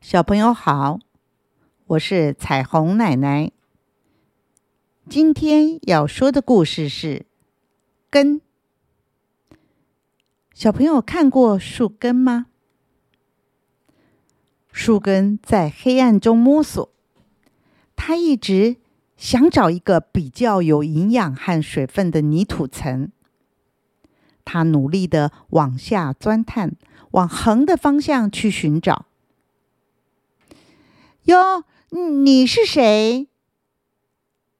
小朋友好，我是彩虹奶奶。今天要说的故事是根。小朋友看过树根吗？树根在黑暗中摸索，它一直想找一个比较有营养和水分的泥土层。它努力的往下钻探，往横的方向去寻找。哟，你是谁？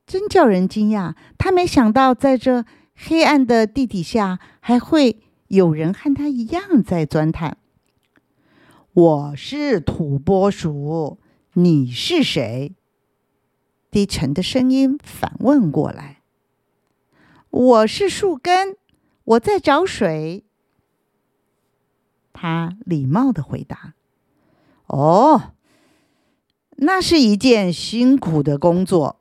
真叫人惊讶！他没想到，在这黑暗的地底下，还会有人和他一样在钻探。我是土拨鼠，你是谁？低沉的声音反问过来。我是树根，我在找水。他礼貌的回答。哦。那是一件辛苦的工作，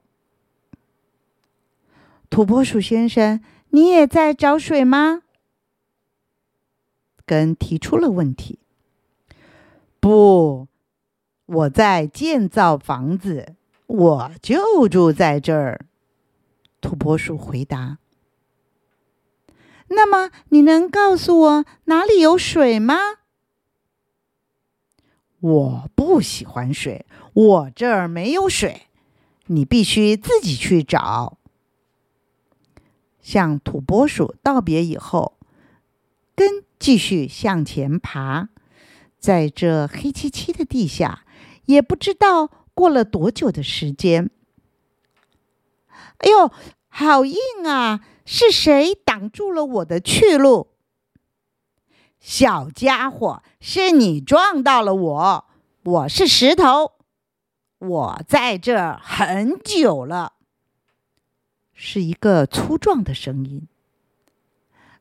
土拨鼠先生，你也在找水吗？根提出了问题。不，我在建造房子，我就住在这儿。土拨鼠回答。那么，你能告诉我哪里有水吗？我不喜欢水，我这儿没有水，你必须自己去找。向土拨鼠道别以后，根继续向前爬，在这黑漆漆的地下，也不知道过了多久的时间。哎呦，好硬啊！是谁挡住了我的去路？小家伙，是你撞到了我。我是石头，我在这儿很久了。是一个粗壮的声音。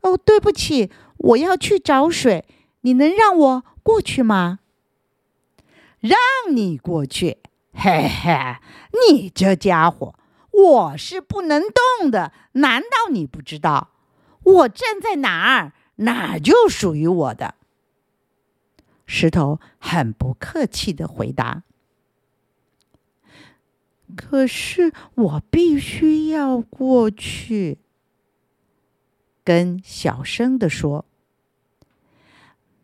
哦，对不起，我要去找水，你能让我过去吗？让你过去？嘿嘿，你这家伙，我是不能动的。难道你不知道？我站在哪儿？哪就属于我的。石头很不客气的回答：“可是我必须要过去。”跟小声的说：“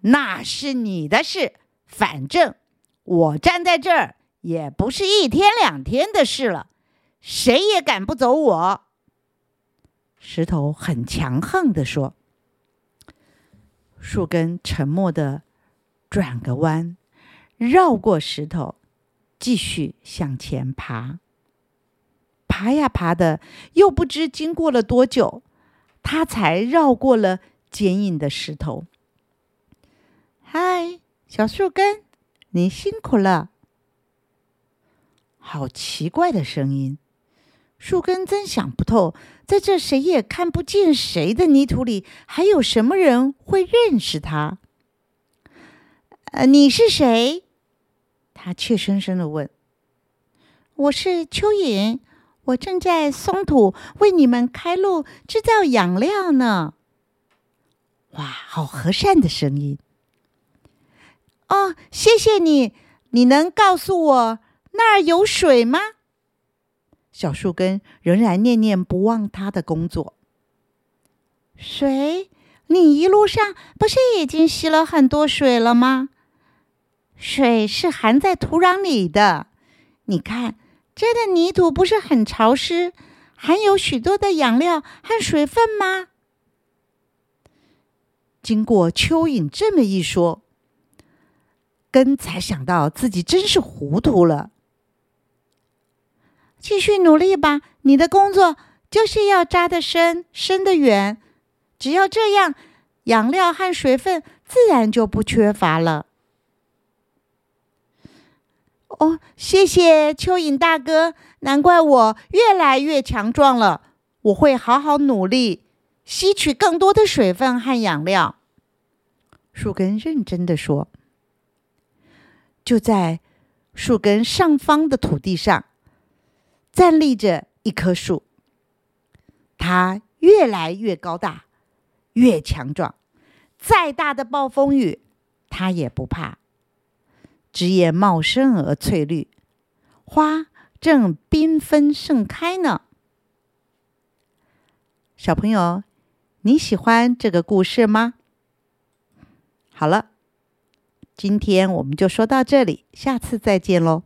那是你的事，反正我站在这儿也不是一天两天的事了，谁也赶不走我。”石头很强横的说。树根沉默的转个弯，绕过石头，继续向前爬。爬呀爬的，又不知经过了多久，他才绕过了坚硬的石头。嗨，小树根，你辛苦了。好奇怪的声音。树根真想不透，在这谁也看不见谁的泥土里，还有什么人会认识他？呃，你是谁？他怯生生的问。我是蚯蚓，我正在松土为你们开路，制造养料呢。哇，好和善的声音！哦，谢谢你。你能告诉我那儿有水吗？小树根仍然念念不忘他的工作。水，你一路上不是已经吸了很多水了吗？水是含在土壤里的。你看，这的泥土不是很潮湿，含有许多的养料和水分吗？经过蚯蚓这么一说，根才想到自己真是糊涂了。继续努力吧，你的工作就是要扎得深，伸得远。只要这样，养料和水分自然就不缺乏了。哦，谢谢蚯蚓大哥，难怪我越来越强壮了。我会好好努力，吸取更多的水分和养料。树根认真的说：“就在树根上方的土地上。”站立着一棵树，它越来越高大，越强壮。再大的暴风雨，它也不怕。枝叶茂盛而翠绿，花正缤纷盛开呢。小朋友，你喜欢这个故事吗？好了，今天我们就说到这里，下次再见喽。